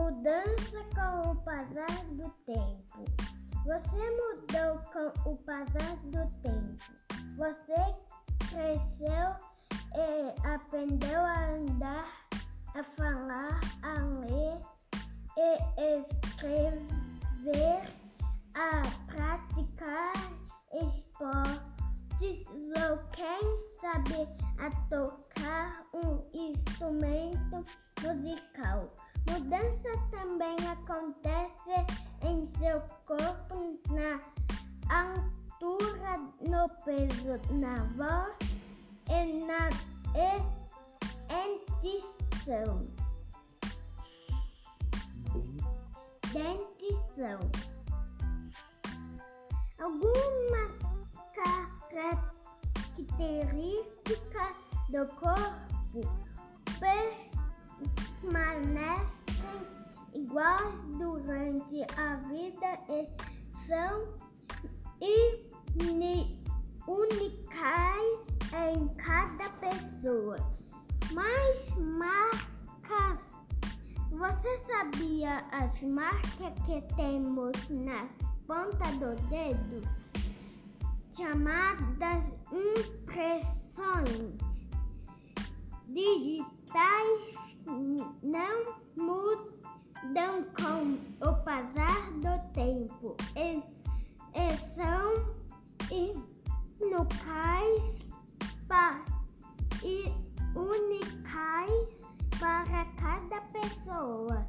Mudança com o passar do tempo. Você mudou com o passar do tempo. Você cresceu e aprendeu a andar, a falar, a ler e escrever, a praticar esportes ou quem sabe a tocar um instrumento musical. Mudança também acontece em seu corpo, na altura, no peso, na voz e na dentição. Dentição. Algumas características do corpo permanecem iguais durante a vida e são únicas em cada pessoa. Mas marcas, você sabia as marcas que temos na ponta do dedo? Chamadas impressões digitais mudam com o passar do tempo e, e são inucais pa, e unicais para cada pessoa.